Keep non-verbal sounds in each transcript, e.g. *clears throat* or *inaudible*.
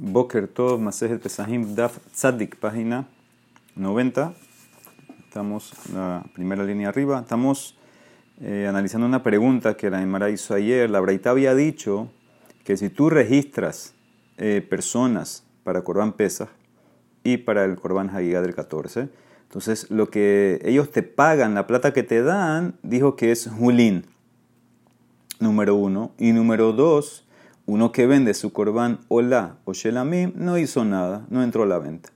Boker Tov, Masejet Pesahim, Daf Tzadik, página 90. Estamos en la primera línea arriba. Estamos eh, analizando una pregunta que la Emara hizo ayer. La Braita había dicho que si tú registras eh, personas para Corban Pesach y para el Corban Hagigah del 14, entonces lo que ellos te pagan, la plata que te dan, dijo que es Julín, número uno. Y número dos, uno que vende su corbán hola o shelamim no hizo nada, no entró a la venta.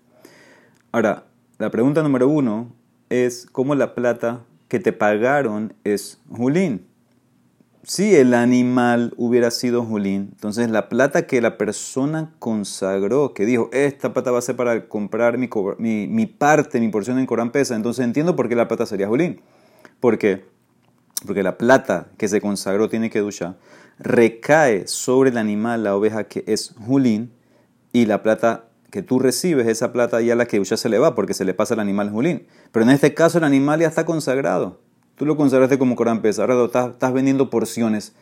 Ahora, la pregunta número uno es cómo la plata que te pagaron es julín. Si el animal hubiera sido julín, entonces la plata que la persona consagró, que dijo, esta plata va a ser para comprar mi, mi, parte, mi porción en Corán pesa, entonces entiendo por qué la plata sería julín. ¿Por qué? Porque la plata que se consagró tiene que duchar recae sobre el animal, la oveja que es julín, y la plata que tú recibes, esa plata ya la que ya se le va porque se le pasa al animal julín. Pero en este caso el animal ya está consagrado. Tú lo consagraste como Corán pesa, ahora estás, vendiendo porciones.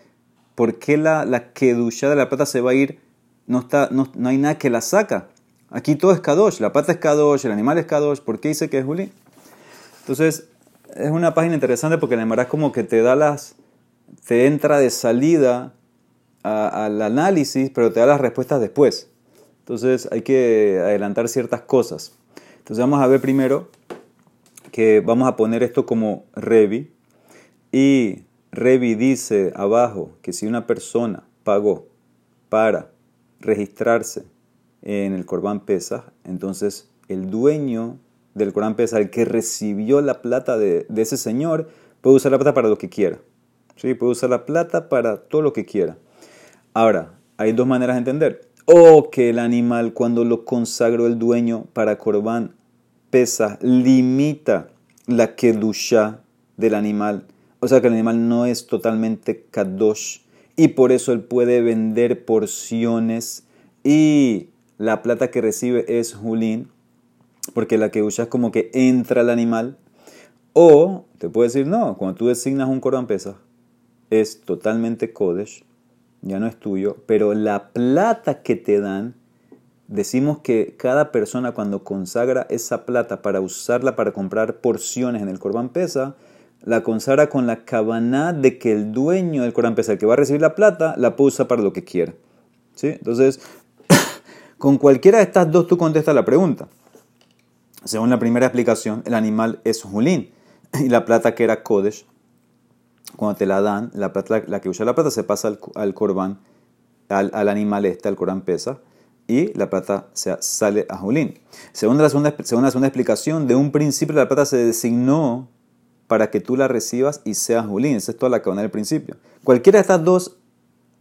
¿Por qué la, la de la plata se va a ir? No, está, no, hay nada que la saca. Aquí todo es Kadosh, la plata es Kadosh, el animal es Kadosh. ¿Por qué dice que es julín? Entonces, es una página interesante porque la es como que te da las, te entra de salida al análisis, pero te da las respuestas después. Entonces hay que adelantar ciertas cosas. Entonces vamos a ver primero que vamos a poner esto como Revi. Y Revi dice abajo que si una persona pagó para registrarse en el Corban Pesach, entonces el dueño del Corban Pesach, el que recibió la plata de ese señor, puede usar la plata para lo que quiera. ¿Sí? Puede usar la plata para todo lo que quiera. Ahora, hay dos maneras de entender. O que el animal, cuando lo consagró el dueño para corbán, pesa, limita la kedusha del animal. O sea que el animal no es totalmente kadosh. Y por eso él puede vender porciones. Y la plata que recibe es julín. Porque la kedusha es como que entra al animal. O te puede decir, no, cuando tú designas un corbán pesa, es totalmente Kodesh, ya no es tuyo, pero la plata que te dan, decimos que cada persona cuando consagra esa plata para usarla para comprar porciones en el Corban Pesa, la consagra con la cabana de que el dueño del Corban Pesa, el que va a recibir la plata, la puede para lo que quiera. ¿Sí? Entonces, *coughs* con cualquiera de estas dos tú contestas la pregunta. Según la primera explicación, el animal es Julín y la plata que era Kodesh cuando te la dan, la, plata, la, que usa la plata se pasa al, al corbán, al, al, animal este, al corán pesa, y la plata se, sale a Julín. Según la, segunda, según la segunda explicación, de un principio la plata se designó para que tú la recibas y seas Julín. Esa es toda la van del principio. Cualquiera de estas dos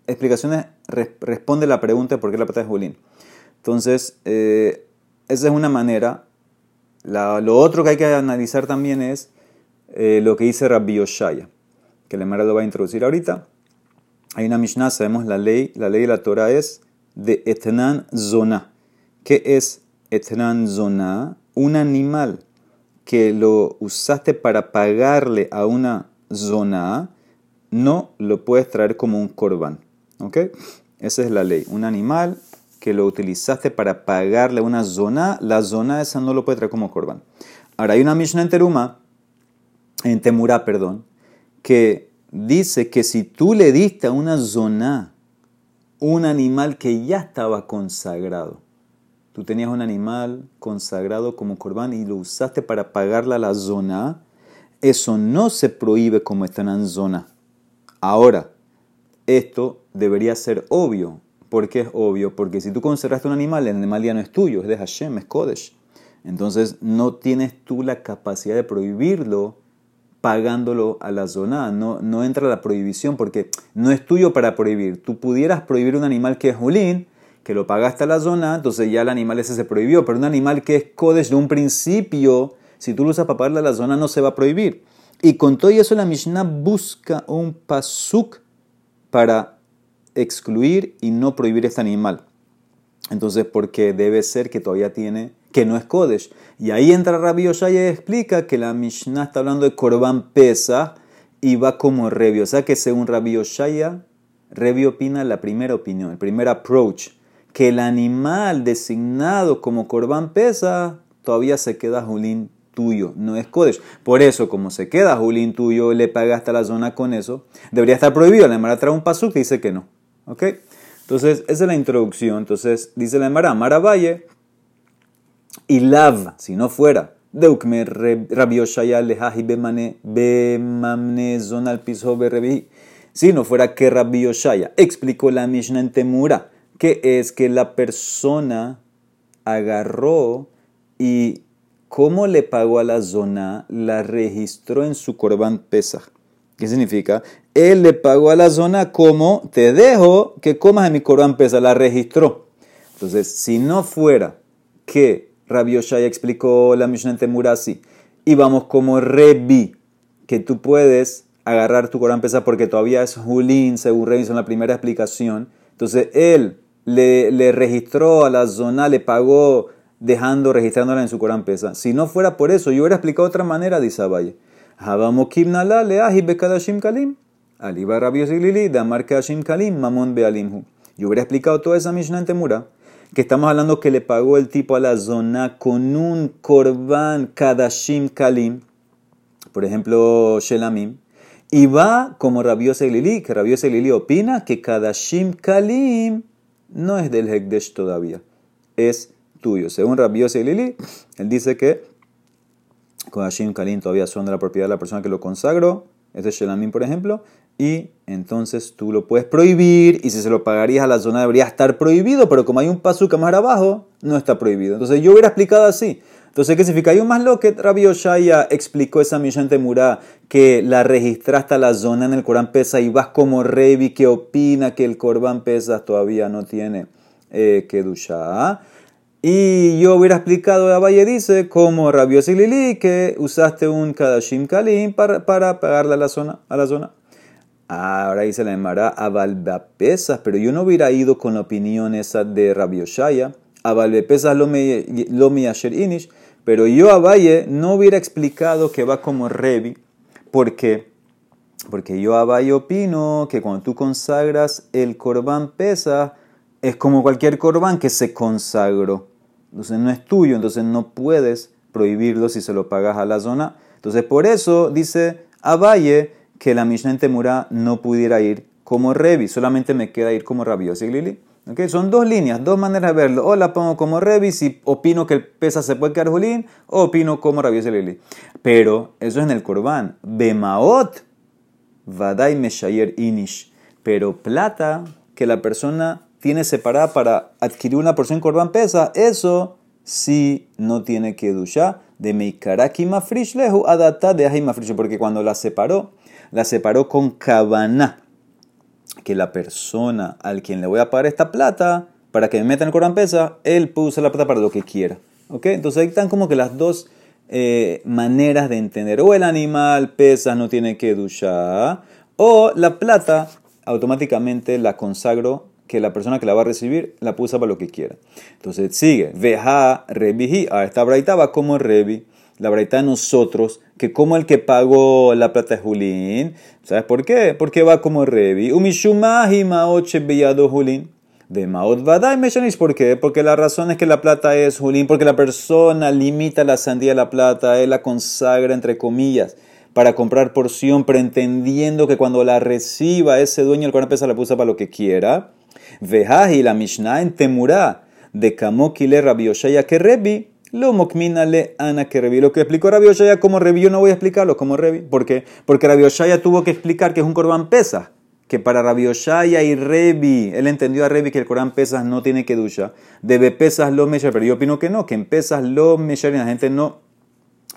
explicaciones responde la pregunta de por qué la plata es Julín. Entonces, eh, esa es una manera. lo otro que hay que analizar también es eh, lo que dice Rabbi Yoshaya que el Emara lo va a introducir ahorita. Hay una Mishnah, sabemos la ley, la ley de la Torah es de Etnan Zona. ¿Qué es Etnan Zona? Un animal que lo usaste para pagarle a una zona, no lo puedes traer como un corbán. ¿Ok? Esa es la ley. Un animal que lo utilizaste para pagarle a una zona, la zona esa no lo puede traer como corbán. Ahora hay una Mishnah en Teruma, en Temura, perdón, que dice que si tú le diste a una zona un animal que ya estaba consagrado, tú tenías un animal consagrado como corbán y lo usaste para pagarle a la zona, eso no se prohíbe como está en zona. Ahora, esto debería ser obvio. ¿Por qué es obvio? Porque si tú consagraste un animal, el animal ya no es tuyo, es de Hashem, es Kodesh. Entonces no tienes tú la capacidad de prohibirlo pagándolo a la zona. No, no entra la prohibición porque no es tuyo para prohibir. Tú pudieras prohibir un animal que es julín, que lo pagaste a la zona, entonces ya el animal ese se prohibió. Pero un animal que es kodesh de un principio, si tú lo usas para pagarle a la zona, no se va a prohibir. Y con todo eso la Mishnah busca un pasuk para excluir y no prohibir este animal. Entonces, porque debe ser que todavía tiene que no es Kodesh. Y ahí entra Rabbi Yoshaya y explica que la Mishnah está hablando de Korban Pesa y va como Revi. O sea que según Rabbi Yoshaya, Revi opina la primera opinión, el primer approach, que el animal designado como Corban pesa todavía se queda Julín tuyo, no es Kodesh. Por eso, como se queda Julín tuyo, le paga hasta la zona con eso, debería estar prohibido. La Emara trae un pasuk que dice que no. ¿Ok? Entonces, esa es la introducción. Entonces, dice la Emara, Mara Valle, y lav, si no fuera, deukme rabioshaya lehaji bemane bemamne zonal piso Si no fuera que rabioshaya explicó la Mishnah en Temura, que es que la persona agarró y cómo le pagó a la zona, la registró en su Corban Pesach. ¿Qué significa? Él le pagó a la zona como te dejo que comas en mi Corban Pesach, la registró. Entonces, si no fuera que Rabbi Oshaya explicó la Mishnah en Temura así, y vamos como Rebi, que tú puedes agarrar tu Corban Pesach porque todavía es Julín, según Rebi en la primera explicación. Entonces, él le, registró a la zona, le pagó dejando, registrándola en su Corán pesa. Si no fuera por eso, yo hubiera explicado otra manera, dice Abaye. kalim. Aliba rabios lili, damar kadashim kalim, mamon bealimhu. Yo hubiera explicado toda esa Mishnah en Temura, que estamos hablando que le pagó el tipo a la zona con un korban kadashim kalim, por ejemplo, shelamim, y va como rabios lili, que rabios lili opina que kadashim kalim no es del Hekdesh todavía, es tuyo. Según Rabbi Lili, él dice que Kodashim Kalim todavía son de la propiedad de la persona que lo consagró, este es Shelamim, por ejemplo, y entonces tú lo puedes prohibir, y si se lo pagarías a la zona debería estar prohibido, pero como hay un paso más abajo, no está prohibido. Entonces yo hubiera explicado así. Entonces, ¿qué significa? Hay un más lo que Rabbi Oshaya explicó esa Mishan Temurá, que la registraste a la zona en el Corán Pesa y vas como Revi que opina que el Corán Pesa todavía no tiene eh, Kedusha. Y yo hubiera explicado a Valle dice como y Lili que usaste un Kadashim Kalim para, para pagarle a la zona. A la zona. Ahora dice la Emara a pesas, pero yo no hubiera ido con la opinión esa de Rabioshaya. A pesas lo mi asher inish, pero yo a Valle no hubiera explicado que va como Revi. ¿Por qué? Porque yo a Valle opino que cuando tú consagras el corbán pesa, es como cualquier corbán que se consagró. Entonces no es tuyo, entonces no puedes prohibirlo si se lo pagas a la zona. Entonces por eso dice Abaye que la Mishnah en Temura no pudiera ir como Revi, solamente me queda ir como Rabbi Lili. ¿Okay? Son dos líneas, dos maneras de verlo. O la pongo como Revi si opino que el pesa se puede quedar Julín, o opino como Rabbi Lili. Pero eso es en el Corbán. Bemaot, Vadai Meshayer Inish. Pero plata que la persona tiene separada para adquirir una porción corban pesa, eso sí no tiene que duchar de Meikaraki Mafrish lehu adata de Ahi Mafrish, porque cuando la separó, la separó con cabana, que la persona al quien le voy a pagar esta plata, para que me meta en el corban pesa, él puede usar la plata para lo que quiera. ¿Ok? Entonces ahí están como que las dos eh, maneras de entender. O el animal pesa, no tiene que duchar, o la plata automáticamente la consagro que la persona que la va a recibir la puso para lo que quiera. Entonces sigue, veja rebihi, a esta braita va como rebi, la braita nosotros, que como el que pagó la plata de Julín, ¿sabes por qué? Porque va como rebi, umishumahi maoche Julín. De Maot Vadai Meshanish, ¿por qué? Porque la razón es que la plata es Julín, porque la persona limita la sandía de la plata, él la consagra entre comillas para comprar porción, pretendiendo que cuando la reciba ese dueño el Corán pesa la puso para lo que quiera. Vejaji la Mishnah en Temurá de Kamokile Rabbi Oshaya que Rebi, lo mokminale ana que Rebi. Lo que explicó Rabbi Oshaya como Rebi, yo no voy a explicarlo como Rebi. ¿Por qué? Porque Rabbi Oshaya tuvo que explicar que es un Corban pesa. Que para Rabbi Oshaya y Rebi, él entendió a Rebi que el Corán pesas no tiene que ducha. Debe pesas lo mechar, pero yo opino que no, que en pesas lo mechar y la gente no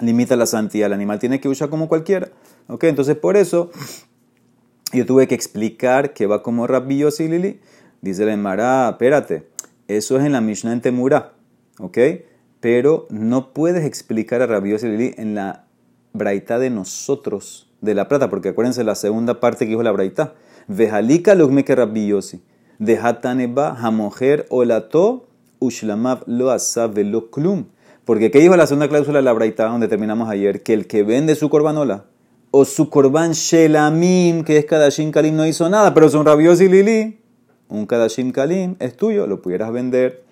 limita la santidad. El animal tiene que duchar como cualquiera. ¿Ok? Entonces por eso yo tuve que explicar que va como Rabbi Yossi. Dice la Emara, espérate, eso es en la Mishnah en Temura, ¿ok? Pero no puedes explicar a Rabbi Lili en la braita de nosotros, de la plata, porque acuérdense la segunda parte que dijo la braita. Vejalika lugme que Rabbi Yossi. Dehataneba hamojer olato ushlamav lo asav lo klum. Porque ¿qué dijo la segunda cláusula de la braita donde terminamos ayer? Que el que vende su corbanola o su corban shelamim, que es cada kalim, no hizo nada, pero son Rabbi y Lili un Kadashim Kalim, es tuyo, lo pudieras vender.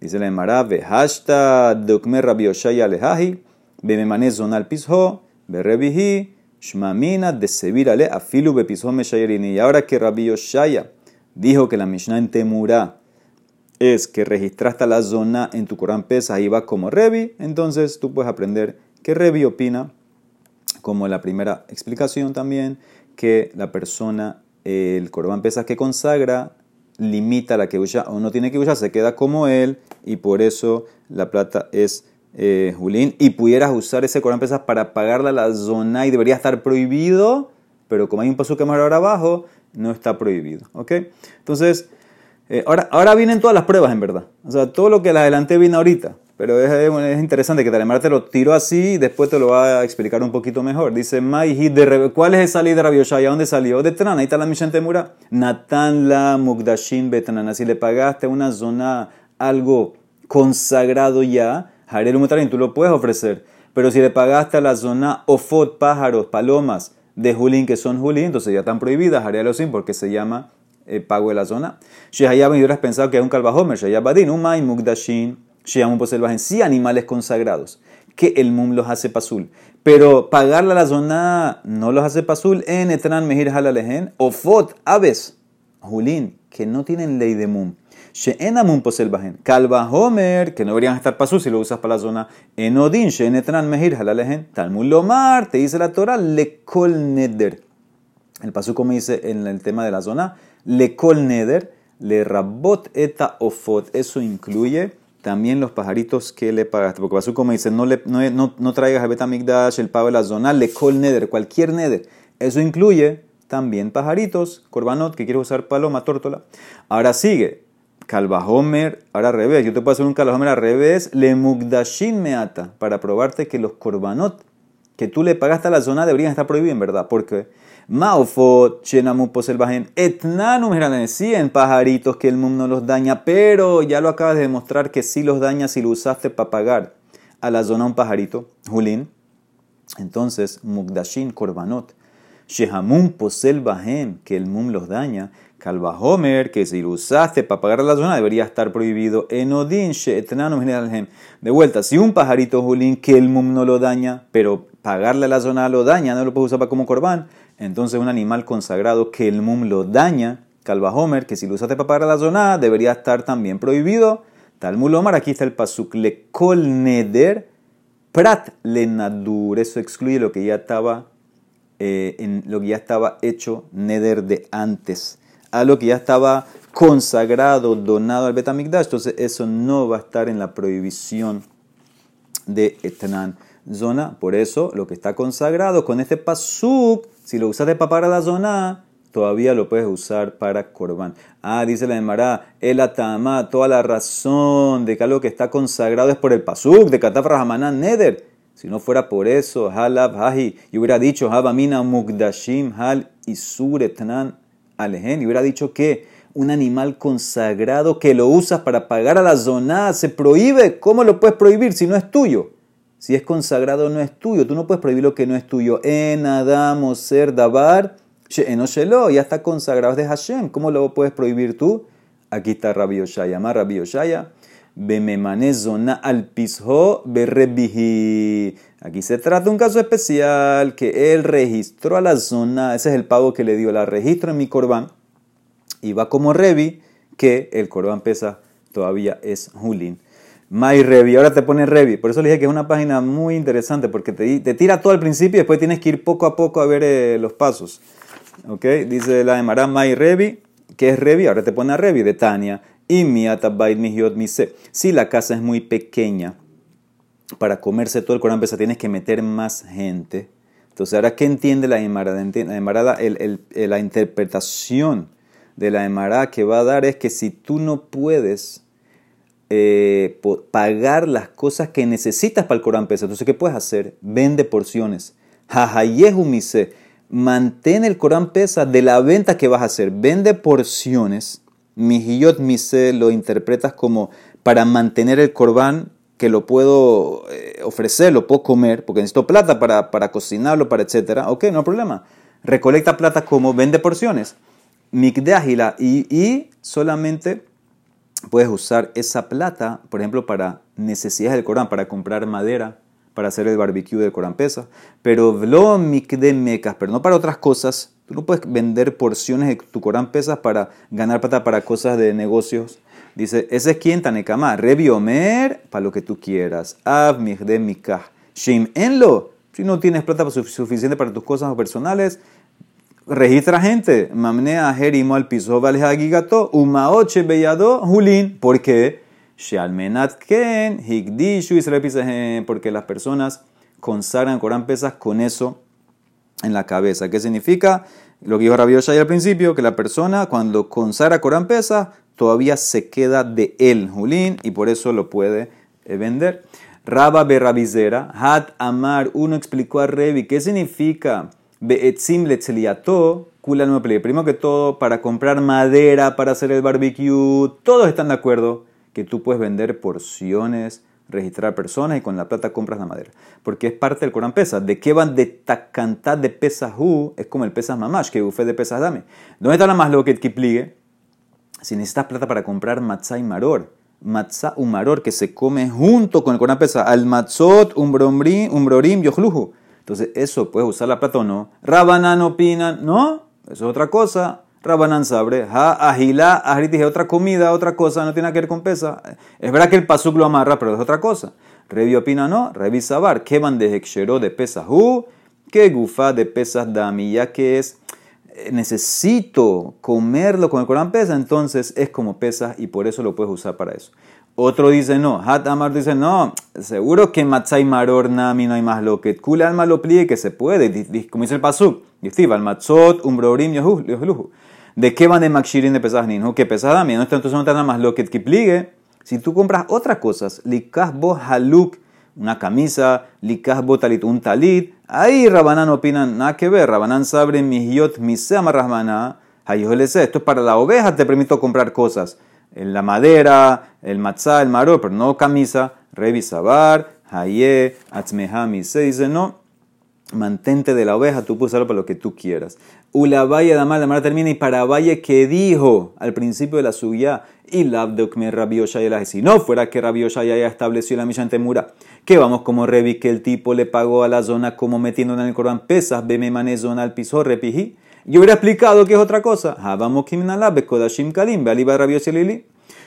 Dice la Emara, hashta dokmer Rabbi Yoshaya lehahi, bememane zonal pisho, berebihi, shmamina de sevirale afilu bepisho meshayerini. Y ahora que Rabbi Yoshaya dijo que la Mishnah en Temurá es que registraste la zona en tu Corán Pesa y va como Revi, entonces tú puedes aprender que Revi opina, como la primera explicación también, que la persona, el Corán Pesa que consagra, limita la que usa o no tiene que usar, se queda como él y por eso la plata es eh, Julín. Y pudieras usar ese Corán Pesas para pagarla a la zona y debería estar prohibido, pero como hay un paso que más ahora abajo, no está prohibido. ¿Ok? Entonces, eh, ahora, ahora vienen todas las pruebas, en verdad. O sea, todo lo que le adelanté viene ahorita. Pero es, es, interesante que Talemar te lo tiro así y después te lo va a explicar un poquito mejor. Dice, de ¿cuál es el salir de Rabioshaya? ¿Dónde salió? De Tran, ahí está la Mishan Temura. Natan la Mugdashin Betanan. Si le pagaste una zona algo consagrado ya, Harel Mutarin, tú lo puedes ofrecer. Pero si le pagaste a la zona Ofot, pájaros, palomas de Julín, que son Julín, entonces ya están prohibidas, Harel sin porque se llama eh, pago de la zona. Shehayab, y hubieras pensado que es un calvajomer. Shehayabadin, un main mugdashin. Shehamun poselvajen. Sí, animales consagrados. Que el mum los hace pasul. Pero pagarle a la zona no los hace pasul. En etran mehir halalehen. Ofot, aves. Julín, que no tienen ley de mum. She'enamun poselvajen. Calvajomer, que no deberían estar pasul si lo usas para la zona. Enodin, she'enetran mehir halalehen. Talmud lomar, te dice la Torah, lekol neder. El paso como dice en el tema de la zona le kol neder, le rabot eta ofot. Eso incluye también los pajaritos que le pagaste. Porque pasó como dice, no, le, no, no, traigas a Betamigdash el pago de la zona, le kol neder, cualquier neder. Eso incluye también pajaritos, corbanot, que quieres usar paloma, tórtola. Ahora sigue, calvajomer, ahora al revés. Yo te puedo hacer un calvajomer al revés, le mugdashin meata, para probarte que los corbanot que tú le pagaste a la zona deberían estar prohibidos, en verdad. Porque Maofot, Shenamu Poselbajen, Etnanum sí, en pajaritos que el mundo no los daña, pero ya lo acabas de demostrar que sí los daña si lo usaste para pagar a la zona un pajarito, Julín. Entonces, Mugdashin Korbanot, Shehamun Poselbajen, que el mum los daña, Kalvahomer, que si lo usaste para pagar a la zona debería estar prohibido. Enodin, Etnanum De vuelta, si un pajarito Julín que el mum no lo daña, pero pagarle a la zona lo daña, no lo puedes usar para como corbán entonces un animal consagrado que el mum lo daña, Calvajomer, que si lo usaste para pagar la zona, debería estar también prohibido. Talmud Omar, aquí está el pasuk, le kol neder, prat le nadur. Eso excluye lo que ya estaba, eh, en, lo que ya estaba hecho neder de antes. A lo que ya estaba consagrado, donado al Betamigdash. Entonces eso no va a estar en la prohibición de Etnan zona. Por eso lo que está consagrado con este pasuk si lo usaste para la zona, todavía lo puedes usar para corbán. Ah, dice la Emara, el atama, toda la razón de que algo que está consagrado es por el pasuk de Kataf Rahamanan Neder. Si no fuera por eso, halab haji, y hubiera dicho habamina mugdashim hal isur etnan alehen, y hubiera dicho que un animal consagrado que lo usas para pagar a la zona se prohíbe. ¿Cómo lo puedes prohibir si no es tuyo? Si es consagrado, no es tuyo. Tú no puedes prohibir lo que no es tuyo. En Adam ser dabar, en Oshelo, ya está consagrado de Hashem. ¿Cómo lo puedes prohibir tú? Aquí está Rabbi Yoshaya. Más Rabbi Yoshaya. zona al pisho berrebihi. Aquí se trata de un caso especial que él registró a la zona. Ese es el pago que le dio. La registro en mi corbán. Y va como Revi, que el corbán pesa todavía es Julín. My Revi, ahora te pone Revi. Por eso le dije que es una página muy interesante porque te, te tira todo al principio y después tienes que ir poco a poco a ver eh, los pasos. ¿Ok? Dice la Emara My Revi, que es Revi, ahora te pone a Revi de Tania. Y mi mihiot mise. Si la casa es muy pequeña, para comerse todo el Corán pesa tienes que meter más gente. Entonces, ahora, ¿qué entiende la Emara? La Emara, la interpretación de la Emara que va a dar es que si tú no puedes eh, pagar las cosas que necesitas para el Corán Pesa. Entonces, ¿qué puedes hacer? Vende porciones. Jajayehu mise. Mantén el Corán Pesa de la venta que vas a hacer. Vende porciones. Mijiyot mise lo interpretas como para mantener el Corban que lo puedo eh, ofrecer, lo puedo comer, porque necesito plata para, para cocinarlo, para etcétera. Ok, no hay problema. Recolecta plata como vende porciones. mikdeahila y, y solamente puedes usar esa plata, por ejemplo, para necesidades del Corán, para comprar madera, para hacer el barbecue del Corán pesa, pero vlo mikde mecas, pero no para otras cosas. Tú no puedes vender porciones de tu Corán pesas para ganar plata para cosas de negocios. Dice, ese es quien Tanekama, Rebi Omer, para lo que tú quieras. Av mikde mikah. Shim enlo. Si no tienes plata suficiente para tus cosas personales, registra gente. Mamnea jerimo al piso gigato, umaoche beyado julin. ¿Por qué? ken higdishu porque las personas consagran Corán pesas con eso en la cabeza. ¿Qué significa? Lo que dijo Rabbi al principio, que la persona cuando consagra Corán pesas todavía se queda de él, Julín, y por eso lo puede eh, vender. Raba Berrabizera, Hat Amar, uno explicó a Revi, ¿qué significa? Beetzim letzeliato, kula no Primero que todo, para comprar madera, para hacer el barbecue, todos están de acuerdo que tú puedes vender porciones, registrar personas y con la plata compras la madera. Porque es parte del Corán Pesas. ¿De qué van de tacantá de Pesahu? Es como el Pesas Mamash, que bufé de Pesas Dame. ¿Dónde está la más lo que pligue? Si necesitas plata para comprar matzah y maror, matzah y maror que se come junto con el Corán Pesas, al matzot, umbrorim, umbrorim. Entonces, eso puedes usar la plata o no. Rabanan opinan, no, eso es otra cosa. Rabanan sabre, ha agila, ahorita dije otra comida, otra cosa, no tiene que ver con pesa. Es verdad que el pasuk lo amarra, pero es otra cosa. Revi opina no, Revi sabar, que van de hexero de pesas hu, que gufa de pesas dami, ya que es necesito comerlo con el Corán pesa, entonces es como pesa y por eso lo puedes usar para eso. Otro dice no. Hat Amar dice no. Seguro que Matzai Maror Nami no hay más lo que. Kule alma lo pliegue que se puede. Como dice el Pasuk. Dice al Matzot, Umbrorim, Yohluhu. ¿De qué van de Makshirin de Pesach Ninhu? Que pesada mí. Entonces no nada más lo que pliegue. Si tú compras otras cosas, Likah bo haluk, una camisa, Likah bo talit, un talit, ahí Rabanán opinan, nada que ver. Rabanán sabre mihiot misema rahmana, esto es para la oveja, te permito comprar cosas la madera, el matzah, el maror, pero no camisa, revisabar, haye, atzmehami, se dice no, mantente de la oveja, tú puedes usarlo para lo que tú quieras. Ula valle la mala termina y para valle que dijo al principio de la suya, y labdokme la si no fuera que Rabbi ya estableció la misión temura, que vamos como Revi que el tipo le pagó a la zona como metiendo en el Corán pesas, beme mané zona al piso, repiji, yo hubiera explicado que es otra cosa. Vamos Kimnalab, Kodashim Kalim, Bealiba Lili.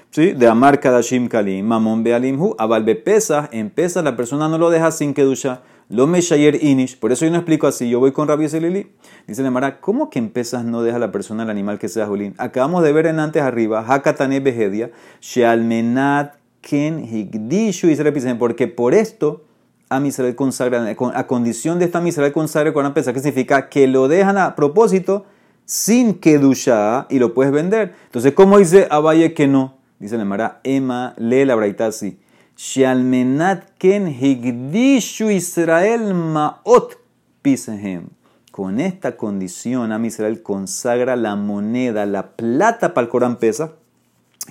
¿Sí? De Amar Kadashim Kalim, Mamon Bealimhu, Abal Pesa, en Pesa la persona no lo deja sin Kedusha. Lo Meshayer Inish, por eso yo no explico así, yo voy con Rabbi Lili. Dice Mara, ¿cómo que en Pesas no deja la persona el animal que sea Julín? Acabamos de ver en antes arriba, Hakatane Behedia, Shealmenat Ken Higdishu Israel, porque por esto a Israel consagra, a condición de esta Israel consagra con pesa, que significa que lo dejan a propósito sin que dusha y lo puedes vender. Entonces, ¿cómo dice Abaye que no? Dice la Mara, Emma, lee la braita así. Shalmenat ken higdishu Israel maot pisehem. Con esta condición, a Israel consagra la moneda, la plata para el Corán pesa,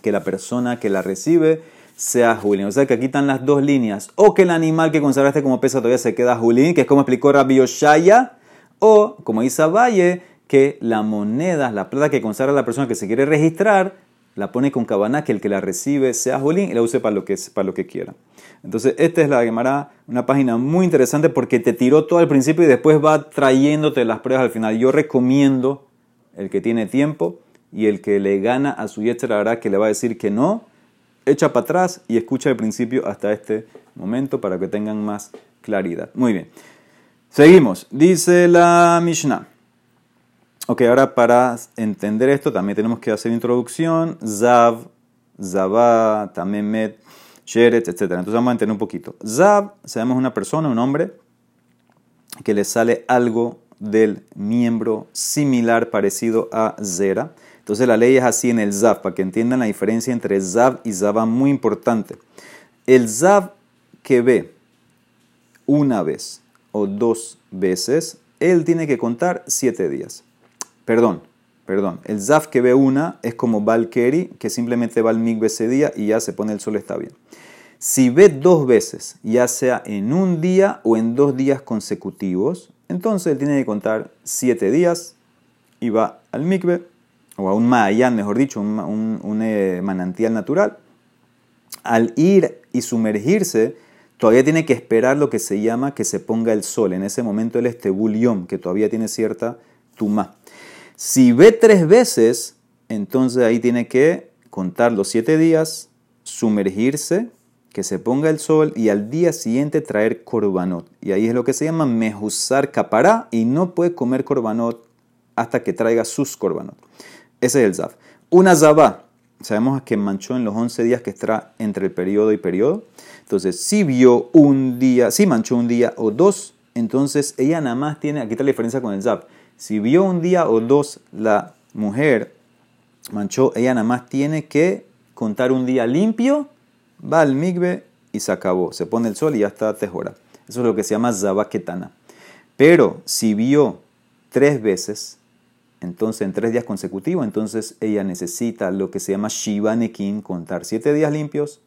que la persona que la recibe sea Julín. O sea que aquí están las dos líneas. O que el animal que consagraste como pesa todavía se queda Julín, que es como explicó Rabbi Oshaya. O, como dice Valle, que la moneda, la plata que consagra la persona que se quiere registrar, la pone con cabana, que el que la recibe sea Julín y la use para lo que, para lo que quiera. Entonces, esta es la Gemara, una página muy interesante porque te tiró todo al principio y después va trayéndote las pruebas al final. Yo recomiendo el que tiene tiempo y el que le gana a su la verdad que le va a decir que no, echa para atrás y escucha el principio hasta este momento para que tengan más claridad. Muy bien. Seguimos. Dice la Mishnah. Ok, ahora para entender esto también tenemos que hacer introducción. Zav, Zavá, Tamemet, Sheret, etc. Entonces vamos a entender un poquito. Zav, sabemos una persona, un hombre, que le sale algo del miembro similar, parecido a Zera. Entonces la ley es así en el Zav, para que entiendan la diferencia entre Zav y Zava, muy importante. El Zav que ve una vez o dos veces, él tiene que contar siete días. Perdón, perdón. El Zav que ve una es como Valkeri, que simplemente va al migbe ese día y ya se pone el sol, está bien. Si ve dos veces, ya sea en un día o en dos días consecutivos, entonces él tiene que contar siete días y va al mikve o a un Mayan, mejor dicho, un, eh, manantial natural, al ir y sumergirse, todavía tiene que esperar lo que se llama que se ponga el sol. En ese momento él es tebulión, que todavía tiene cierta tumá. Si ve tres veces, entonces ahí tiene que contar los siete días, sumergirse, que se ponga el sol y al día siguiente traer korbanot. Y ahí es lo que se llama mejusar capará y no puede comer korbanot hasta que traiga sus korbanot. Ese es el zaf. Una zabá, sabemos que manchó en los 11 días que está entre el periodo y periodo. Entonces, si vio un día, si manchó un día o dos, entonces ella nada más tiene, aquí está la diferencia con el zaf. Si vio un día o dos la mujer manchó, ella nada más tiene que contar un día limpio, va al migbe y se acabó. Se pone el sol y ya está tejora. Eso es lo que se llama zabaquetana. Pero si vio tres veces, entonces en tres días consecutivos, entonces ella necesita lo que se llama Shiva Nekin, contar siete días limpios,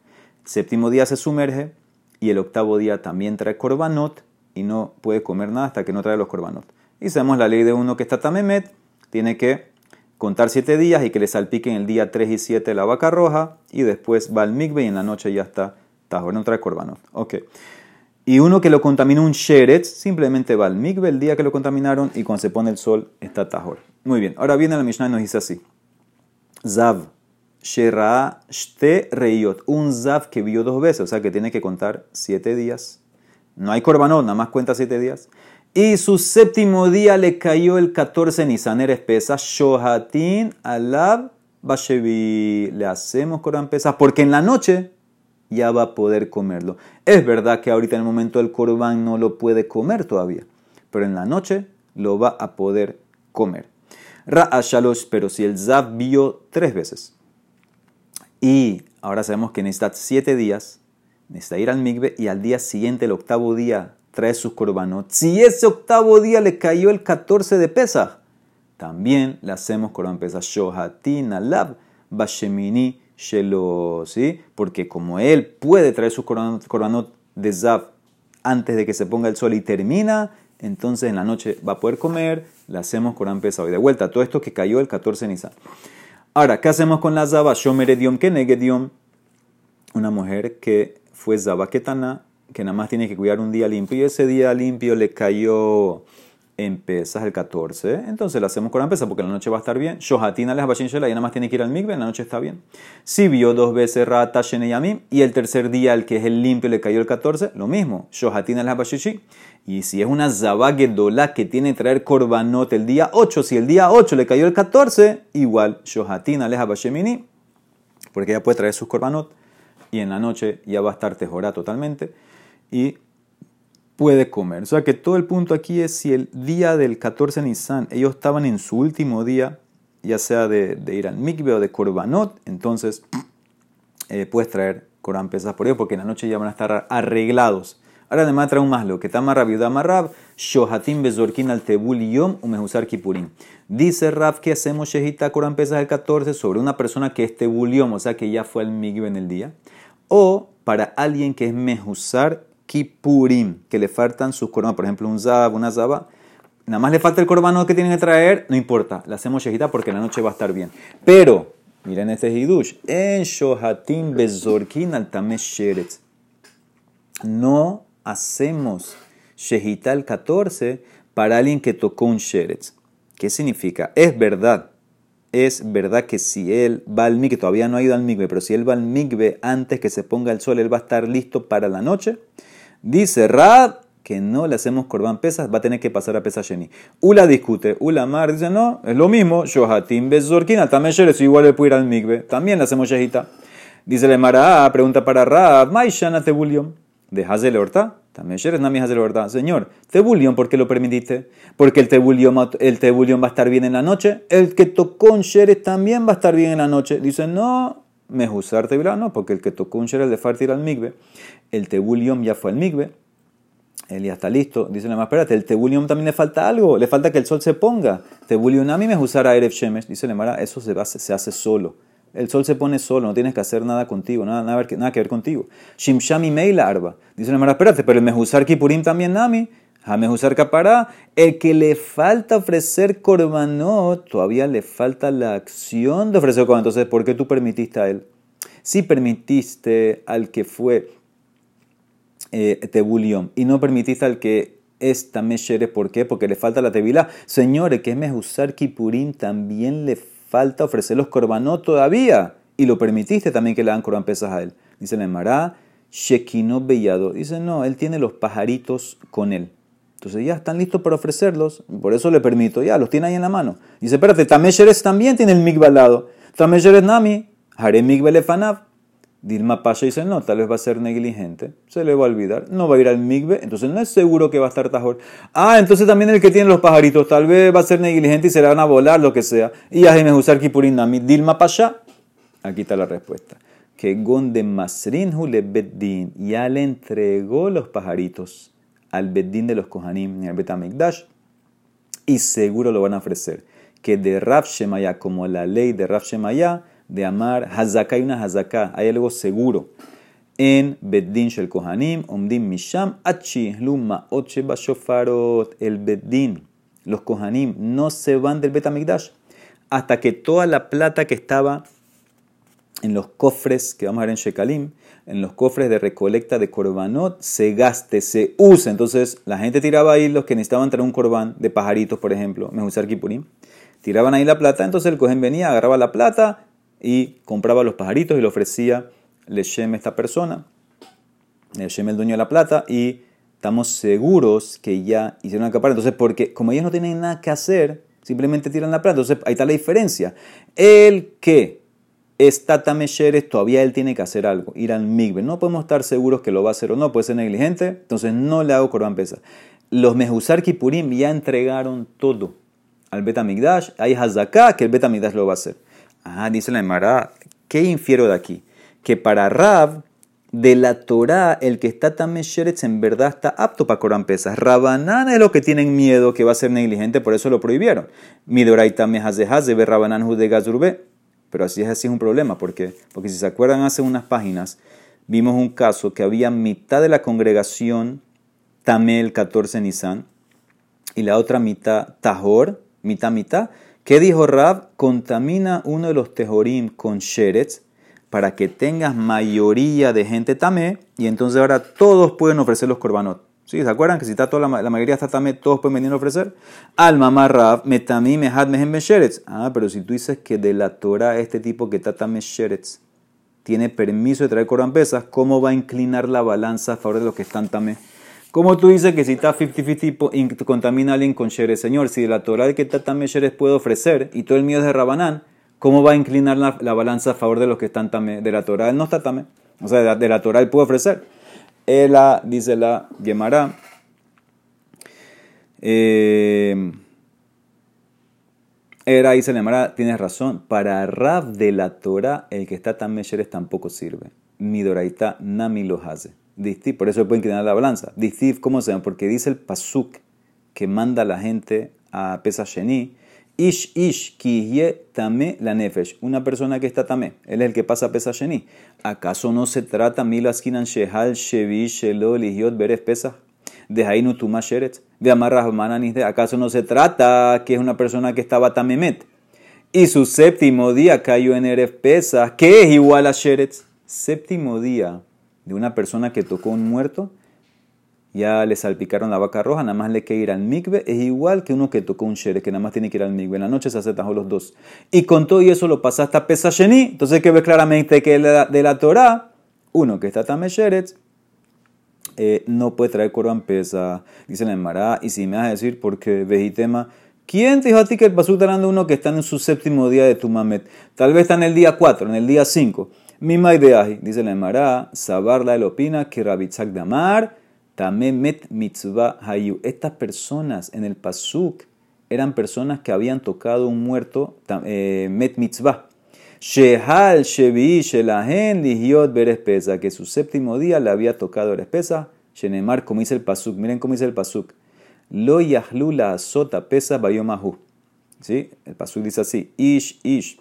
séptimo día se sumerge y el octavo día también trae korbanot y no puede comer nada hasta que no trae los korbanot. Y sabemos la ley de uno que está tamemet, tiene que contar siete días y que le salpiquen el día 3 y 7 la vaca roja y después va al migbe y en la noche ya está tajo, no trae korbanot. Ok. Y uno que lo contaminó un sheretz, simplemente va al migbe el día que lo contaminaron y cuando se pone el sol está tajor. Muy bien, ahora viene la Mishnah y nos dice así. Zav, shera, shte reyot. Un zav que vio dos veces, o sea que tiene que contar siete días. No hay korbanot, nada más cuenta siete días. Y su séptimo día le cayó el 14 Nisaner espesa, Shohatin alab bashevi. Le hacemos Corban pesas porque en la noche ya va a poder comerlo. Es verdad que ahorita en el momento del Corban no lo puede comer todavía, pero en la noche lo va a poder comer. Ra'ashalosh, pero si el Zav vio tres veces y ahora sabemos que necesita siete días, necesita ir al Migbe y al día siguiente, el octavo día, trae sus corbanot. Si ese octavo día le cayó el 14 de Pesach, también le hacemos corban Pesach. Shohatin alab bashemini shelo, ¿sí? Porque como él puede traer sus corbanot de Zav antes de que se ponga el sol y termina, entonces en la noche va a poder comer, le hacemos Corán pesado. Y de vuelta, todo esto que cayó el 14 de. Ahora, ¿qué hacemos con la Zaba? Shomeredium Kenegedium. Una mujer que fue Zaba Ketana, que nada más tiene que cuidar un día limpio, y ese día limpio le cayó en pesas el 14, entonces lo hacemos con pesa porque la noche va a estar bien. Shohatina les y nada más tiene que ir al migbe, en la noche está bien. Si vio dos veces Rata Sheneyamim y el tercer día, el que es el limpio, le cayó el 14, lo mismo. Shohatina les Y si es una Zabagedola que tiene que traer Korbanot el día 8, si el día 8 le cayó el 14, igual Shohatina les porque ya puede traer sus Korbanot y en la noche ya va a estar Tejorá totalmente. Y puede comer. O sea que todo el punto aquí es si el día del 14 Nisan ellos estaban en su último día, ya sea de, ir al mikve o de korbanot, entonces *clears throat* eh, puedes traer Corán pesas por ellos porque en la noche ya van a estar arreglados. Ahora además trae un más lo que está más más rab, shohatim bezorkin al tebul yom umehusar kipurim. Dice Rab que hacemos shehita Corán pesas el 14 sobre una persona que es tebul yom, o sea que ya fue al mikve en el día, o para alguien que es mehusar Kipurim, que le faltan sus corbanos, por ejemplo, un Zab, una Zaba, nada más le falta el corbano que tienen que traer, no importa, le hacemos shejita porque la noche va a estar bien. Pero, miren este hidush, en shohatim bezorkin al sheretz. No hacemos shejita el 14 para alguien que tocó un sheretz. ¿Qué significa? Es verdad es verdad que si él va al migbe, todavía no ha ido al migbe, pero si él va al migbe antes que se ponga el sol, él va a estar listo para la noche. Dice Rab que no le hacemos corbán pesas, va a tener que pasar a pesas sheni. Ula discute, Ula mar dice no, es lo mismo. Shohatim bezorkina, también es igual le puede ir al migbe, también le hacemos shehita. Dice le Mara, pregunta para Rab, Maishana tebulium, de horta. También eres nami de verdad. Señor, tebulión, ¿por qué lo permitiste? Porque el tebulión, el va a estar bien en la noche. El que tocó un sheres también va a estar bien en la noche. Dice, no, me juzgarte no, porque el que tocó un sheres de fartir al migbe el tebulium ya fue al migbe, él ya está listo. Dice más, espérate, el tebulium también le falta algo, le falta que el sol se ponga. Tebulium a mí me usará Erev Shemesh. Dice Lemara, eso se, hace, se hace solo. El sol se pone solo, no tienes que hacer nada contigo, nada, nada, nada que ver contigo. Shimshami Meila Arba. Dice Lemara, espérate, pero el Mehusar Kipurim también Nami. James usar capará, el que le falta ofrecer corbanot, todavía le falta la acción de ofrecer corbanot. Entonces, ¿por qué tú permitiste a él? Si permitiste al que fue eh, tebulión y no permitiste al que es tameshere, ¿por qué? Porque le falta la tevilá. Señores, que es usar kipurim, también le falta ofrecer los corbanot todavía. Y lo permitiste también que le dan corban pesas a él. Dice la Emara, Shekino Bellado. Dice, no, él tiene los pajaritos con él. Entonces ya están listos para ofrecerlos, por eso le permito, ya los tiene ahí en la mano. Dice, espérate, Tamesheres también tiene el migba al lado. Tamesheres Nami, Haré migba lefanav. Dilma Pasha dice, no, tal vez va a ser negligente, se le va a olvidar, no va a ir al migbe, entonces no es seguro que va a estar tajor. Ah, entonces también el que tiene los pajaritos, tal vez va a ser negligente y se le van a volar, lo que sea. Y me usar kipurin nami, Dilma Pasha. Aquí está la respuesta. Que Gonde Masrinhu le Beddin ya le entregó los pajaritos al Beddin de los Kohanim y al Betamikdash y seguro lo van a ofrecer. Que de Rav Shemaya, como la ley de Rav Shemaya, de amar Hazaká y una Hazaká, hay algo seguro. En Beddin Shel Kohanim, Omdim Misham, Achi, Luma, Oche Bashofarot, el Beddin, los Kohanim no se van del Betamikdash hasta que toda la plata que estaba en los cofres que vamos a ver en Shekalim, en los cofres de recolecta de korbanot, se gaste, se use. Entonces la gente tiraba ahí los que necesitaban traer un corbán de pajaritos, por ejemplo, Mehusar Kipurim, tiraban ahí la plata, entonces el cohen venía, agarraba la plata y compraba los pajaritos y le ofrecía Leshem a esta persona, Leshem el dueño de la plata, y estamos seguros que ya hicieron acaparar. Entonces, porque como ellos no tienen nada que hacer, simplemente tiran la plata. Entonces, ahí está la diferencia. El que está Tamesheres, todavía él tiene que hacer algo, ir al Migbe. No podemos estar seguros que lo va a hacer o no, puede ser negligente, entonces no le hago Corban Pesa. Los Mehusar Kipurim ya entregaron todo al Betamigdash, hay Hazaká que el Betamigdash lo va a hacer. Ah, dice la Emara, ¿qué infiero de aquí? Que para Rab, de la Torah, el que está Tamesheres en verdad está apto para Corban Pesas. Rabanán es lo que tienen miedo que va a ser negligente, por eso lo prohibieron. Midoraita Mehazehaze, ve Rabanán Jude Gazurbe. Pero así es así es un problema, porque porque si se acuerdan hace unas páginas vimos un caso que había mitad de la congregación Tamel 14 Nisan y la otra mitad Tahor, mitad mitad. ¿Qué dijo Rab? Contamina uno de los tejorim con sheretz para que tengas mayoría de gente tamé y entonces ahora todos pueden ofrecer los korbanot. ¿Sí? ¿Se acuerdan que si está toda la, mayoría está tamé, todos pueden venir a ofrecer? Al mamá Rav, metami mehad mehem mesheretz. Ah, pero si tú dices que de la Torah este tipo que está tamé sheretz tiene permiso de traer Corban pesas, ¿cómo va a inclinar la balanza a favor de los que están tamé? ¿Cómo tú dices que si está 50-50 contamina a alguien con sheretz? Señor, si de la Torah que está sheretz puede ofrecer y todo el mío es de Rabanán, ¿cómo va a inclinar la, balanza a favor de los que están tamé? De la Torah él no está tamé. O sea, de la, de la Torah él puede ofrecer. Ela, dice la Gemara, eh, era, dice la Gemara, tienes razón, para Rab de la Torah, el que está tan mesheres tampoco sirve. Midoraita nami lo hace. Por eso pueden quitar la balanza. ¿cómo se llama? Porque dice el pasuk que manda a la gente a Pesachení Ish ish ki tame la nefesh. Una persona que está tame. Él es el que pasa pesa. ¿Acaso no se trata milaskinan shehal shevi shelo lihiot beres pesa? De hainu tuma. De amarras de. ¿Acaso no se trata que es una persona que estaba tamemet? Y su séptimo día cayó en Eref pesa. ¿Qué es igual a sheret? Séptimo día de una persona que tocó un muerto ya le salpicaron la vaca roja, nada más le que ir al es igual que uno que tocó un shere, que nada más tiene que ir al migbe. En la noche se hace tajo los dos. Y con todo y eso lo pasa hasta pesa sheni. Entonces que ve claramente que de la Torah, uno que está tame sheretz, eh, no puede traer corban pesa, dice la Emara, y si me vas a decir, porque vejitema, ¿quién te dijo a ti que el pasú está uno que está en su séptimo día de tu mamet? Tal vez está en el día 4, en el día 5. Mima ideaji, dice la Emara, sabarla el opina que rabitzak damar, met mitzvah hayu. Estas personas en el pasuk eran personas que habían tocado un muerto eh, met mitzvah. Shehal shevi shelahen berespesa, que su séptimo día le había tocado erespesa. Shenemar, como dice el pasuk, miren cómo dice el pasuk. Lo yahlu la sota pesa bayomahu. ¿Sí? El pasuk dice así: Ish, ish.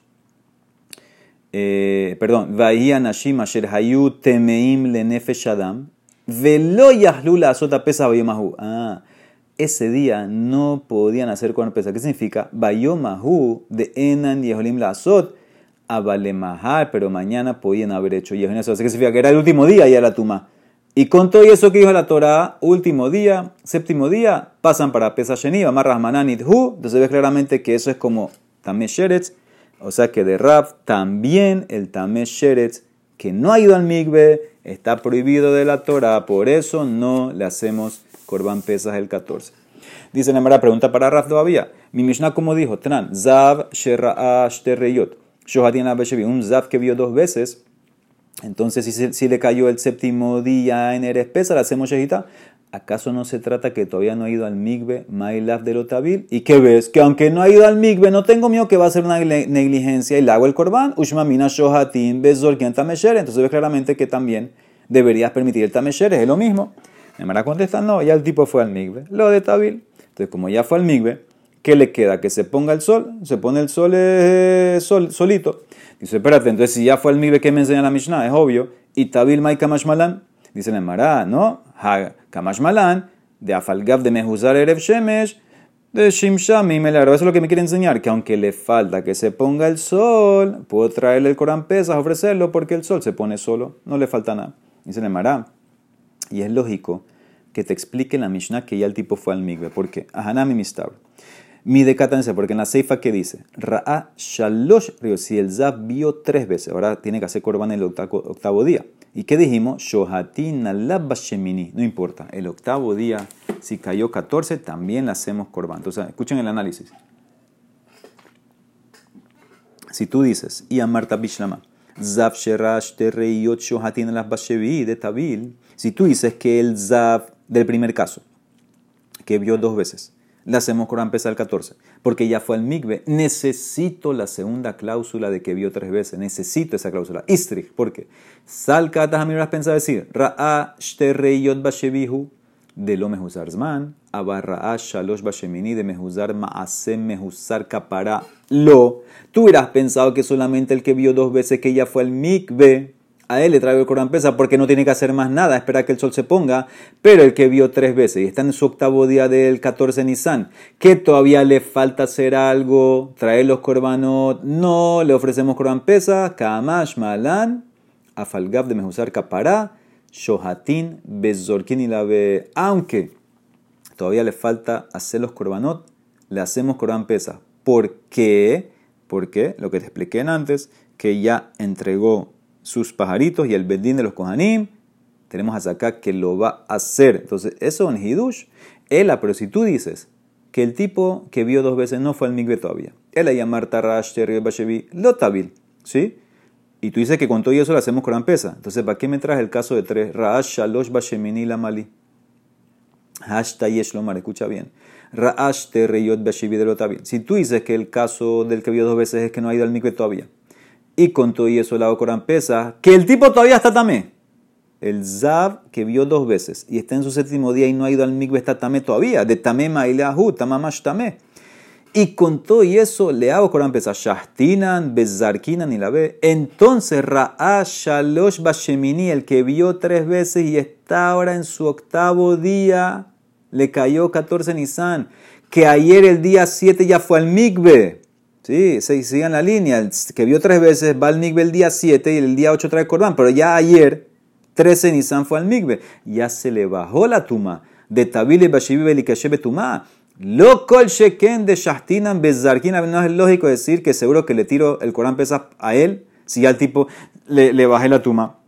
Eh, perdón, Vahia Nashim Asher Hayu Temeim Lenefesh Adam. Velo Yahlula Azota Pesa Ah, ese día no podían hacer Corban Pesa. ¿Qué significa? Bayomahu de Enan Yeholim Lasot a Valemahar, pero mañana podían haber hecho. ¿Qué significa? Que era el último día ya la tuma. Y con todo eso que dijo la Torah, último día, séptimo día, pasan para Pesa Sheni, Amarras Mananit Hu. Entonces ves claramente que eso es como Tameh Sheretz. O sea que de Rab también el Tameh Sheretz que no ha ido al Migbe está prohibido de la Torah. Por eso no le hacemos Corban Pesas el 14. Dice la pregunta para Raf todavía. Mi Mishnah como dijo, Tran, Zav Shera'a Shtereyot. Un Zav que vio dos veces entonces, si, le cayó el séptimo día en Eres Pesa, la hacemos Shehita. ¿Acaso no se trata que todavía no ha ido al Migbe, Mailaf de Lotabil? ¿Y qué ves? Que aunque no ha ido al Migbe, no tengo miedo que va a ser una negligencia y le hago el Corban. Ushmamina Shohatim Bezol Tamesher. Entonces ves claramente que también deberías permitir el Tamesher. Es lo mismo. Me van a contestar, no, ya el tipo fue al Migbe. Lo de Tabil. Entonces, como ya fue al Migbe, ¿qué le queda? Que se ponga el sol. Se pone el sol, eh, sol solito. Dice, espérate, entonces si ya fue el mibe que me enseña la Mishnah, es obvio. Y Tabil Mai Kamashmalan, dice el Mará, ¿no? Kamashmalan, de Afalgav de Mehuzar Erev Shemesh, de Shimshami Melaro. Eso es lo que me quiere enseñar, que aunque le falta que se ponga el sol, puedo traerle el Corán Pesas, ofrecerlo, porque el sol se pone solo, no le falta nada. Dice el Mará, y es lógico que te explique la Mishnah que ya el tipo fue al migbe, porque Ahanami Mistab. Mi decatanse, porque en la ceifa que dice, Ra'a Shalosh si el Zab vio tres veces, ahora tiene que hacer corban el octavo, día. ¿Y qué dijimos? Shohatin no importa, el octavo día, si cayó 14, también le hacemos corban. Entonces, escuchen el análisis. Si tú dices, y a Marta Bishlama, Zav Sherash Terreyot Shohatin de Tabil, si tú dices que el Zav del primer caso, que vio dos veces, le hacemos Corán Pesa el 14, porque ya fue al Migbe. Necesito la segunda cláusula de que vio tres veces. Necesito esa cláusula. Istrich, ¿por qué? Salka has pensado decir, Ra'a shtereyot bashebihu de lo mehuzar zman, abarra'a shalosh bashemini de mehuzar ma'asem mehuzar kapara lo. Tú hubieras pensado que solamente el que vio dos veces que ya fue al Migbe a él le traigo el Corán pesa porque no tiene que hacer más nada, espera que el sol se ponga, pero el que vio tres veces y está en su octavo día del 14 Nisan, que todavía le falta hacer algo, traer los corbanos, no, le ofrecemos Corán pesa, Kamash Malan, Afalgab de Mehusar Kapará, Shohatin, Bezorkin y la ve, aunque todavía le falta hacer los corbanot, le hacemos Corán pesa. ¿Por qué? Porque lo que te expliqué antes, que ya entregó sus pajaritos y el bedín de los kohanim, tenemos acá que lo va a hacer. Entonces, eso en Hidush, Ela, pero si tú dices que el tipo que vio dos veces no fue al migbe todavía, Ela llamar Tarash, Bashevi, Lotabil, ¿sí? Y tú dices que con todo eso lo hacemos con pesa. Entonces, ¿para qué me traes el caso de tres? Ra'ash, Shalosh, Bashemini, Lamali. Hashtag Yeshlomar, escucha bien. Ra'ash, Terreyot, Bashevi, Lotabil. Si tú dices que el caso del que vio dos veces es que no ha ido al migbe todavía, y con todo eso la Corán pesa, que el tipo todavía está tamé. El Zav que vio dos veces y está en su séptimo día y no ha ido al migbe está tamé todavía, de tamé mailahu, tamamash tamé. Y con todo y eso le hago Corán pesa, shahtinan, bezarkinan y la ve. Entonces Ra'a Shalosh Bashemini, el que vio tres veces y está ahora en su octavo día, le cayó 14 Nisan, que ayer el día 7 ya fue al migbe. Sí, sigan la línea. El que vio tres veces va al Migbe el día 7 y el día 8 trae Corban. Pero ya ayer, 13 Nisan fue al Migbe. Ya se le bajó la tuma. De Tabile Bashibi Belikashebe Tuma. Lo kol sheken de Shahtinan Bezarkin. No es lógico decir que seguro que le tiro el Corán pesa a él si ya al tipo le, bajé la tuma.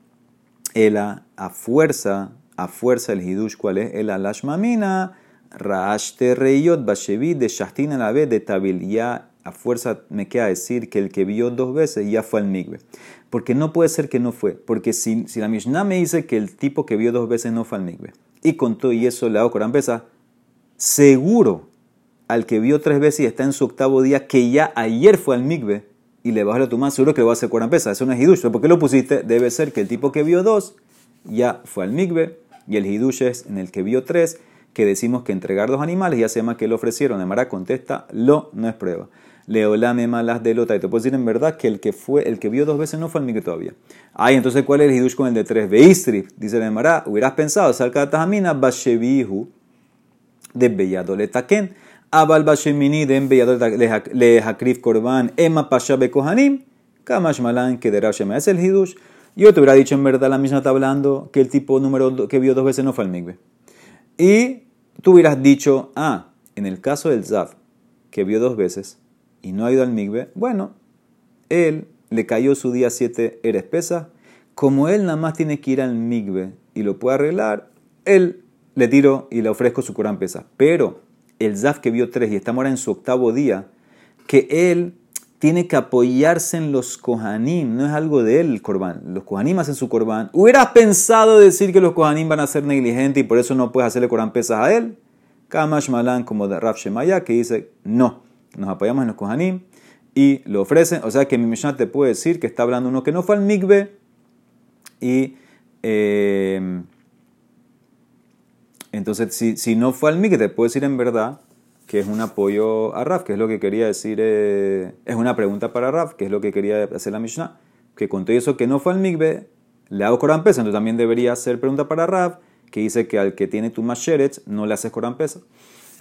Ela, a fuerza, a fuerza el Hidush, ¿cuál es? El Alashmamina. Raashte Reyot Bashevi de Shahtinan la de Tabil. Ya a fuerza me queda decir que el que vio dos veces ya fue al migbe. Porque no puede ser que no fue. Porque si, si la Mishnah me dice que el tipo que vio dos veces no fue al migbe, y contó y eso le hago Corán pesa, seguro al que vio tres veces y está en su octavo día que ya ayer fue al migbe y le bajó la tuma, seguro que lo va a hacer Corán pesa. Eso no es hidush. ¿Por qué lo pusiste? Debe ser que el tipo que vio dos ya fue al migbe y el hidush es en el que vio tres que decimos que entregar dos animales ya se llama que lo ofrecieron. Emara contesta, lo no es prueba. Leolame malas de lota. Y te puedo decir en verdad que el que fue, el que vio dos veces no fue el migbe todavía. Ay, entonces, ¿cuál es el hidush con el de tres? Veistri, dice la Emara, hubieras pensado, salca de Tajamina, Bashevihu, de Bellado le taquen. Abal Bashemini de Bellado le Hakrif Korban, Emma Pasha Kohanim, Kamash Malan, que de es el Hidush. Yo te hubiera dicho en verdad, la misma está hablando que el tipo número que vio dos veces no fue al Migbe. Y tú hubieras dicho, ah, en el caso del Zav, que vio dos veces y no ha ido al Migbe, bueno, él le cayó su día 7 era espesa. Como él nada más tiene que ir al Migbe y lo puede arreglar, él le tiro y le ofrezco su Corán pesa. Pero el Zaf que vio tres y estamos ahora en su octavo día, que él tiene que apoyarse en los Kohanim, no es algo de él el Corban. Los Kohanim hacen su Corban. ¿Hubieras pensado decir que los Kohanim van a ser negligentes y por eso no puedes hacerle Corán pesas a él? Kamash Malan, como de Rav Shemaya, que dice, no, nos apoyamos en los Kohanim y lo ofrecen. O sea que mi Mishnah te puede decir que está hablando uno que no fue al Mikve y. Eh, entonces, si, si, no fue al Mikve, te puedo decir en verdad que es un apoyo a Raf, que es lo que quería decir, eh, es una pregunta para Raf, que es lo que quería hacer la Mishnah, que con todo eso que no fue al Mikve, le hago Corán Pesa, entonces también debería ser pregunta para Raf, que dice que al que tiene tu Masheret no le haces Corán Pesa.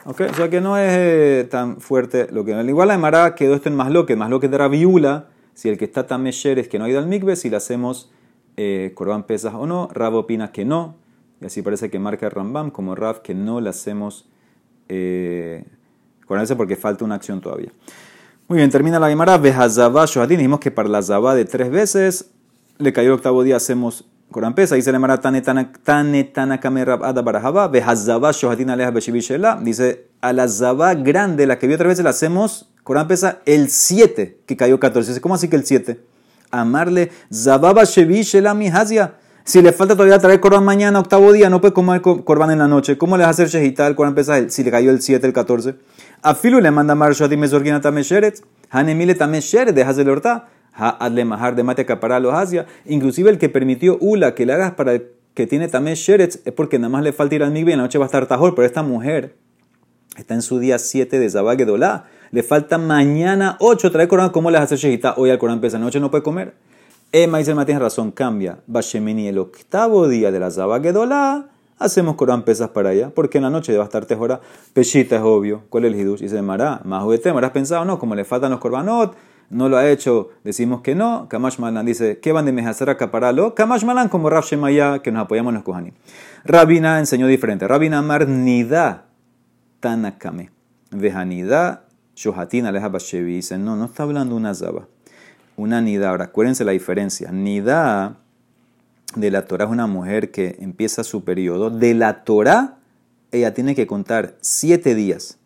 Okay, o sea que no es eh, tan fuerte lo que... Igual la Emara quedó esto en más lo que, de Rabiula, si el que está tan mesher es que no ha ido al mikve, si le hacemos eh, Corban pesas o no, Rab opina que no, y así parece que marca Rambam como Rab que no le hacemos eh, ese porque falta una acción todavía. Muy bien, termina la Gemara. Behazabá Shohatin. Dijimos que para la Zabá de tres veces le cayó el octavo día, hacemos Corán pesa. Dice la. Dice a la Zabá grande, la que vio tres veces, la hacemos Corán pesa el 7, que cayó 14. ¿Cómo así que el 7? Amarle Zababa Shevishela Mihazia. Si le falta todavía traer Corban mañana, octavo día, no puede comer Corban en la noche. ¿Cómo le vas a hacer Shehita el Corban pesa si le cayó el 7, el 14? A Filu le manda Marshati Mesorgina Tamesheret, Hanemile Tamesheret, dejas de horta, Adle Mahar de Mate Capara lo Asia. Inclusive el que permitió Ula que le hagas para el que tiene Tamesheret es porque nada más le falta ir al Migbe, en la noche va a estar Tajor, pero esta mujer está en su día 7 de Zabagedolá. Le falta mañana 8 traer Corán. ¿Cómo le vas a hacer Shehita? Hoy al Corán pesa, noche no puede comer. Emma dice, tiene razón, cambia. Bashemini, el octavo día de la Zabagedolá hacemos Corán pesas para allá, porque en la noche va a estar tejora. Peshita es obvio. ¿Cuál es el hidush? Dice Mará, más juguete, ¿me has pensado? No, como le faltan los corbanot, no lo ha hecho, decimos que no. Kamash Malan dice, ¿qué van de Mejazar a caparalo? Kamash Malan como Rav Shemaya, que nos apoyamos en los Kohanim. Rabina enseñó diferente. Rabina Amar Nida Tanakame. Vejanida Shohatina Aleja Bashevi. Dice, no, no está hablando una zaba. Una nida. Ahora, acuérdense la diferencia. Nida de la Torah es una mujer que empieza su periodo. De la Torah, ella tiene que contar siete días.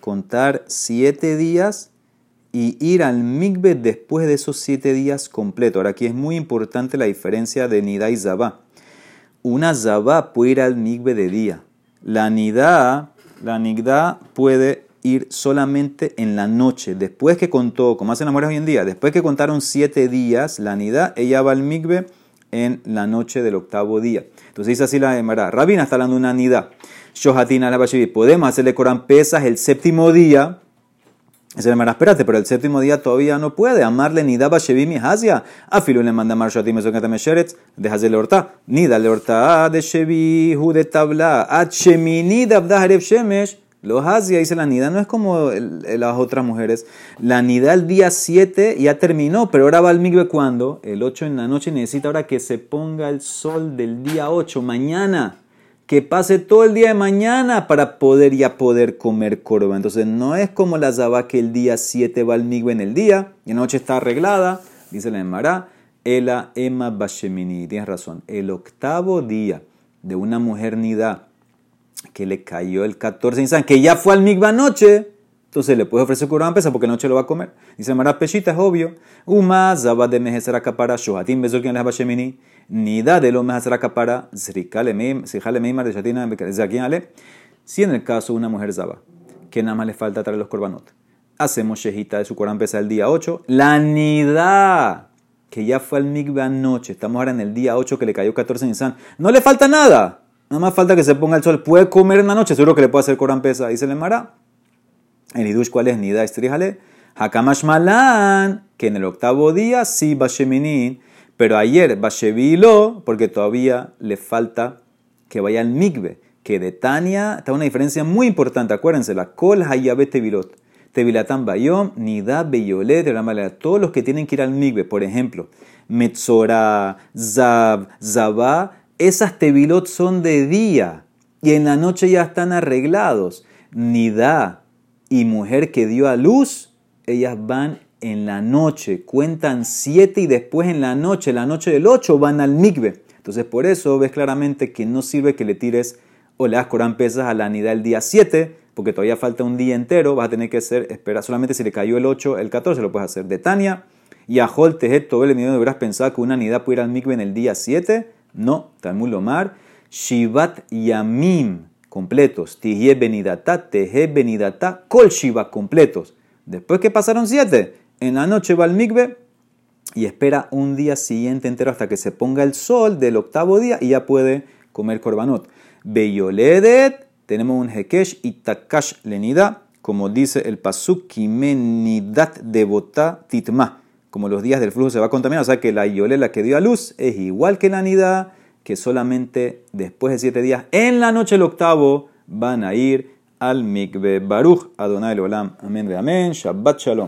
Contar siete días y ir al mikve después de esos siete días completos. Ahora, aquí es muy importante la diferencia de nida y zabá. Una zabá puede ir al mikve de día. La nida, la nida puede ir solamente en la noche. Después que contó, como hacen las mujeres hoy en día, después que contaron siete días, la nida, ella va al mikve en la noche del octavo día. Entonces dice así la Emara. Rabina está hablando de una nida. Shohatina la Podemos hacerle Corán pesas el séptimo día. La Emara, espérate, pero el séptimo día todavía no puede. Amarle nida Bashevi mi hazia. Afilu le manda mar Shohatim Mesokata Deja de horta. Nida le horta de Shevi hu de tabla. Achemini dabda shemesh. Los Asia dice la nida no es como las otras mujeres. La nida el día 7 ya terminó, pero ahora va al migbe cuando? El 8 en la noche necesita ahora que se ponga el sol del día 8, mañana. Que pase todo el día de mañana para poder ya poder comer corva. Entonces no es como la zaba que el día 7 va al migbe en el día y la noche está arreglada. Dice la Emara, Ela Emma Bashemini. Tienes razón. El octavo día de una mujer nida que le cayó el 14 Nisan, que ya fue al Migba noche, entonces le puede ofrecer Corban pesa porque noche lo va a comer. Dice Mara Peshita, es obvio. Uma zaba de mejeser acapara, shohatim bezor quien les shemini, nida de lo de ale. Si en el caso una mujer zaba, que nada más le falta traer los corbanot, hacemos shejita de su Corban pesa el día 8, la nida que ya fue al Migba noche, estamos ahora en el día 8 que le cayó 14 Nisan, no le falta nada. Nada más falta que se ponga el sol. Puede comer en la noche, seguro que le puede hacer Corán pesa. Dice le Mara. El Hidush, ¿cuál es? Nida, estríjale. Hakamash Malan, que en el octavo día sí Basheminin, pero ayer Bashevilo, porque todavía le falta que vaya al Migbe. que de Tania está una diferencia muy importante. Acuérdense, la Kol Hayabe Tevilot. Tevilatan Bayom, Nida Beyolet, todos los que tienen que ir al Migbe, por ejemplo, Metzora, Zab, Zabá, esas Tevilot son de día y en la noche ya están arreglados. Nida y mujer que dio a luz, ellas van en la noche, cuentan siete y después en la noche, la noche del ocho, van al Migbe. Entonces por eso ves claramente que no sirve que le tires o le das Corán pesas a la nida el día 7, porque todavía falta un día entero, vas a tener que hacer, espera, solamente si le cayó el 8, el 14 lo puedes hacer. De Tania, y a Hol Tejet todo el medio hubieras pensado que una nida puede ir al mikve en el día 7, no, Talmud Lomar, Shivat Yamim, completos, Tihye Benidata, Teje Benidata, Kol Shiva, completos. Después que pasaron 7, en la noche va al mikve y espera un día siguiente entero hasta que se ponga el sol del octavo día y ya puede comer korbanot. Beyoledet, tenemos un Hekesh y Takash Lenida, como dice el Pasuk, Kimenidat Devota Titma. Como los días del flujo se va a contaminar, o sea que la Yolela que dio a luz es igual que la Nida, que solamente después de siete días, en la noche del octavo, van a ir al Mikve Baruch Adonai Olam. Amén, amén. Shabbat Shalom.